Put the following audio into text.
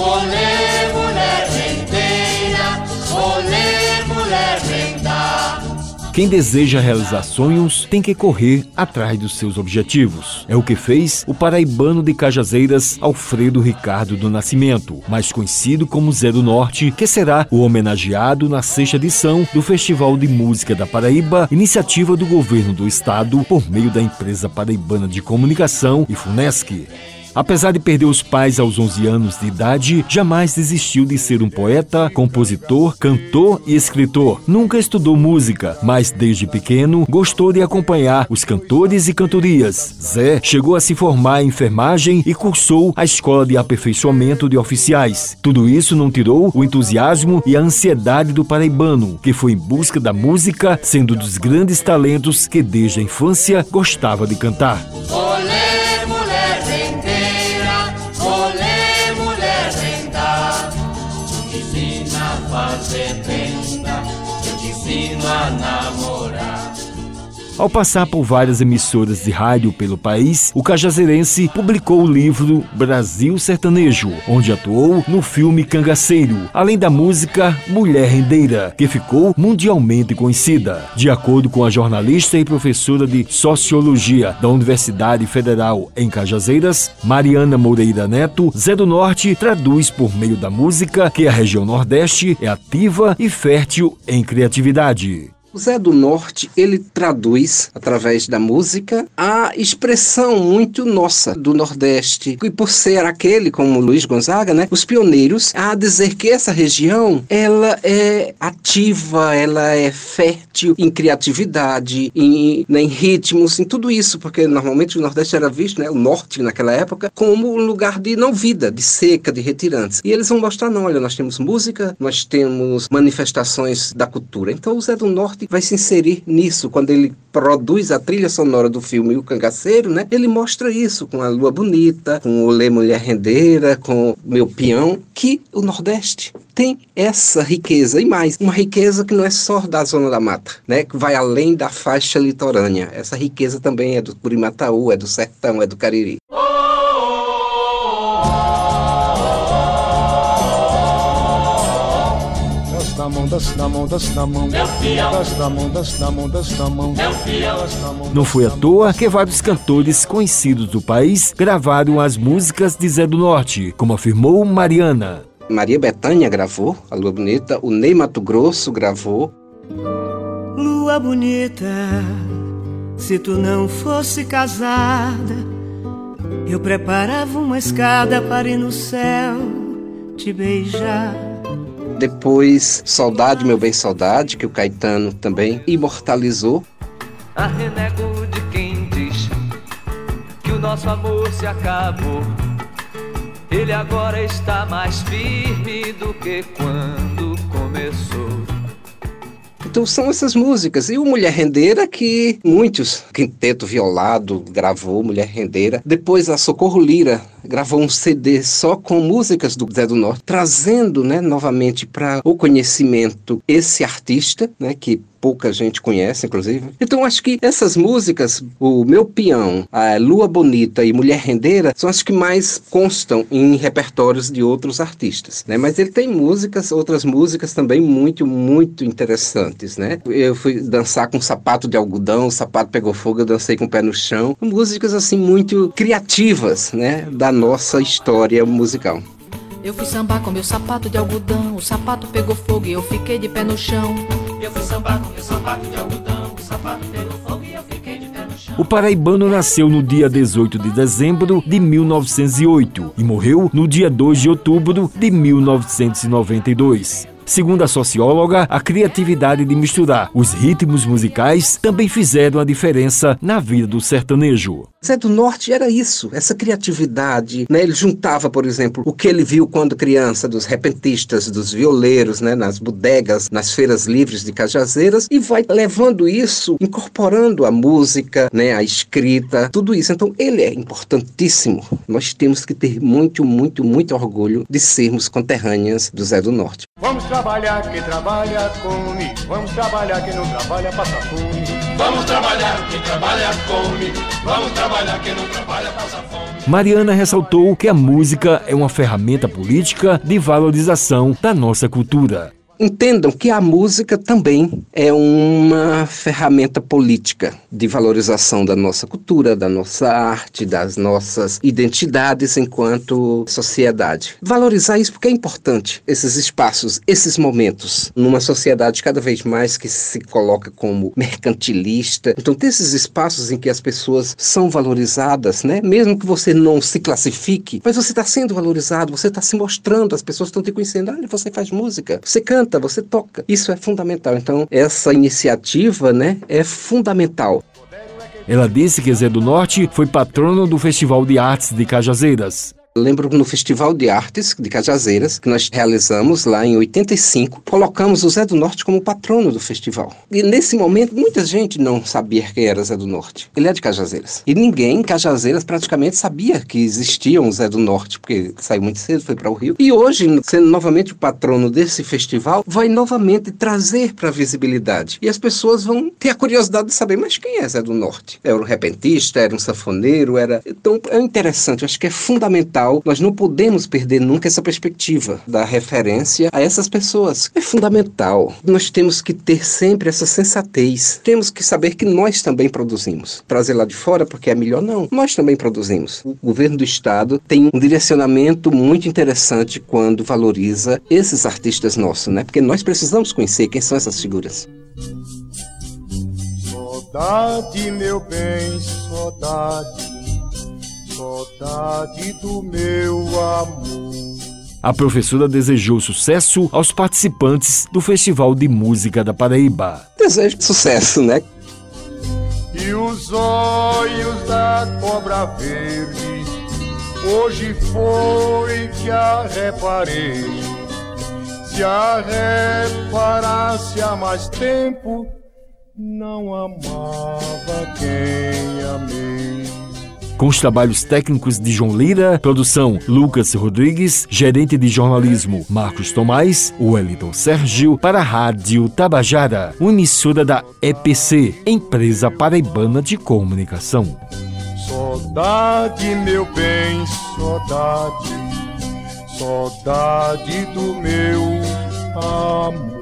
Olê, mulher olê, mulher. Quem deseja realizar sonhos tem que correr atrás dos seus objetivos. É o que fez o paraibano de Cajazeiras Alfredo Ricardo do Nascimento, mais conhecido como Zé do Norte, que será o homenageado na sexta edição do Festival de Música da Paraíba, iniciativa do governo do estado por meio da empresa paraibana de comunicação e Funesc. Apesar de perder os pais aos 11 anos de idade, jamais desistiu de ser um poeta, compositor, cantor e escritor. Nunca estudou música, mas desde pequeno gostou de acompanhar os cantores e cantorias. Zé chegou a se formar em enfermagem e cursou a Escola de Aperfeiçoamento de Oficiais. Tudo isso não tirou o entusiasmo e a ansiedade do paraibano, que foi em busca da música, sendo dos grandes talentos que desde a infância gostava de cantar. Olê, Ao passar por várias emissoras de rádio pelo país, o cajazeirense publicou o livro Brasil Sertanejo, onde atuou no filme Cangaceiro, além da música Mulher Rendeira, que ficou mundialmente conhecida. De acordo com a jornalista e professora de Sociologia da Universidade Federal em Cajazeiras, Mariana Moreira Neto, Zé do Norte traduz por meio da música que a região Nordeste é ativa e fértil em criatividade. O Zé do Norte, ele traduz, através da música, a expressão muito nossa do Nordeste. E por ser aquele, como Luiz Gonzaga, né, os pioneiros a dizer que essa região, ela é ativa, ela é fértil em criatividade, em, né, em ritmos, em tudo isso, porque normalmente o Nordeste era visto, né, o Norte naquela época, como um lugar de não vida, de seca, de retirantes. E eles vão mostrar, não, olha, nós temos música, nós temos manifestações da cultura. Então o Zé do Norte vai se inserir nisso quando ele produz a trilha sonora do filme O Cangaceiro, né? Ele mostra isso com a Lua Bonita, com o Lê Mulher Rendeira, com o Meu Peão, que o Nordeste tem essa riqueza e mais, uma riqueza que não é só da zona da mata, né? Que vai além da faixa litorânea. Essa riqueza também é do Curimataú, é do Sertão, é do Cariri. Mão, desce na mão, desce na mão. Desce na mão, desce na mão, desce na mão. Não foi à toa que vários cantores conhecidos do país gravaram as músicas de Zé do Norte, como afirmou Mariana. Maria Bethânia gravou, a Lua Bonita, o Ney Mato Grosso gravou, Lua bonita, se tu não fosse casada, eu preparava uma escada para ir no céu te beijar. Depois Saudade, Meu Bem Saudade, que o Caetano também imortalizou, Arrenego de quem diz que o nosso amor se acabou. Ele agora está mais firme do que quando começou. Então são essas músicas. E o Mulher Rendeira, que muitos, Quinteto Violado gravou Mulher Rendeira. Depois a Socorro Lira gravou um CD só com músicas do Zé do Norte, trazendo né, novamente para o conhecimento esse artista, né, que pouca gente conhece, inclusive. Então acho que essas músicas, o Meu Peão, a Lua Bonita e Mulher Rendeira, são as que mais constam em repertórios de outros artistas, né? Mas ele tem músicas, outras músicas também muito, muito interessantes, né? Eu fui dançar com sapato de algodão, o sapato pegou fogo, eu dancei com o pé no chão. Músicas assim muito criativas, né? Da nossa história musical. Eu fui sambar com meu sapato de algodão, o sapato pegou fogo e eu fiquei de pé no chão. Eu fui sambar com meu sapato de algodão, o sapato pegou fogo e eu fiquei de pé no chão. O paraibano nasceu no dia 18 de dezembro de 1908 e morreu no dia 2 de outubro de 1992. Segundo a socióloga, a criatividade de misturar os ritmos musicais também fizeram a diferença na vida do sertanejo. Zé do Norte era isso, essa criatividade, né? Ele juntava, por exemplo, o que ele viu quando criança dos repentistas, dos violeiros, né? Nas bodegas, nas feiras livres de Cajazeiras e vai levando isso, incorporando a música, né? A escrita, tudo isso. Então ele é importantíssimo. Nós temos que ter muito, muito, muito orgulho de sermos conterrâneas do Zé do Norte. Vamos trabalhar, quem trabalha come. Vamos trabalhar, quem não trabalha passa fome. Vamos trabalhar, quem trabalha come. Vamos trabalhar, quem não trabalha passa fome. Mariana ressaltou que a música é uma ferramenta política de valorização da nossa cultura entendam que a música também é uma ferramenta política de valorização da nossa cultura, da nossa arte, das nossas identidades enquanto sociedade. Valorizar isso porque é importante, esses espaços, esses momentos, numa sociedade cada vez mais que se coloca como mercantilista. Então, ter esses espaços em que as pessoas são valorizadas, né? Mesmo que você não se classifique, mas você está sendo valorizado, você está se mostrando, as pessoas estão te conhecendo. Olha, você faz música, você canta você toca. Isso é fundamental. Então, essa iniciativa, né, é fundamental. Ela disse que Zé do Norte foi patrono do Festival de Artes de Cajazeiras. Lembro no Festival de Artes de Cajazeiras, que nós realizamos lá em 85, colocamos o Zé do Norte como patrono do festival. E nesse momento, muita gente não sabia quem era Zé do Norte. Ele é de Cajazeiras. E ninguém em Cajazeiras praticamente sabia que existia um Zé do Norte, porque saiu muito cedo, foi para o Rio. E hoje, sendo novamente o patrono desse festival, vai novamente trazer para a visibilidade. E as pessoas vão ter a curiosidade de saber, mas quem é Zé do Norte? Era um repentista, era um safoneiro, era... Então, é interessante, eu acho que é fundamental Nós não podemos perder nunca essa perspectiva da referência a essas pessoas. É fundamental. Nós temos que ter sempre essa sensatez. Temos que saber que nós também produzimos. Trazer lá de fora porque é melhor, não. Nós também produzimos. O governo do estado tem um direcionamento muito interessante quando valoriza esses artistas nossos, né? Porque nós precisamos conhecer quem são essas figuras. Saudade, meu bem, saudade saudade do meu amor. A professora desejou sucesso aos participantes do Festival de Música da Paraíba. Desejo sucesso, né? E os olhos da cobra verde, hoje foi que a reparei. Se a reparasse há mais tempo, não amava quem. Com os trabalhos técnicos de João Lira, produção Lucas Rodrigues, gerente de jornalismo Marcos Tomás, Wellington Sérgio, para a Rádio Tabajara, emissora da EPC, Empresa Paraibana de Comunicação. Saudade, meu bem, saudade, saudade do meu amor.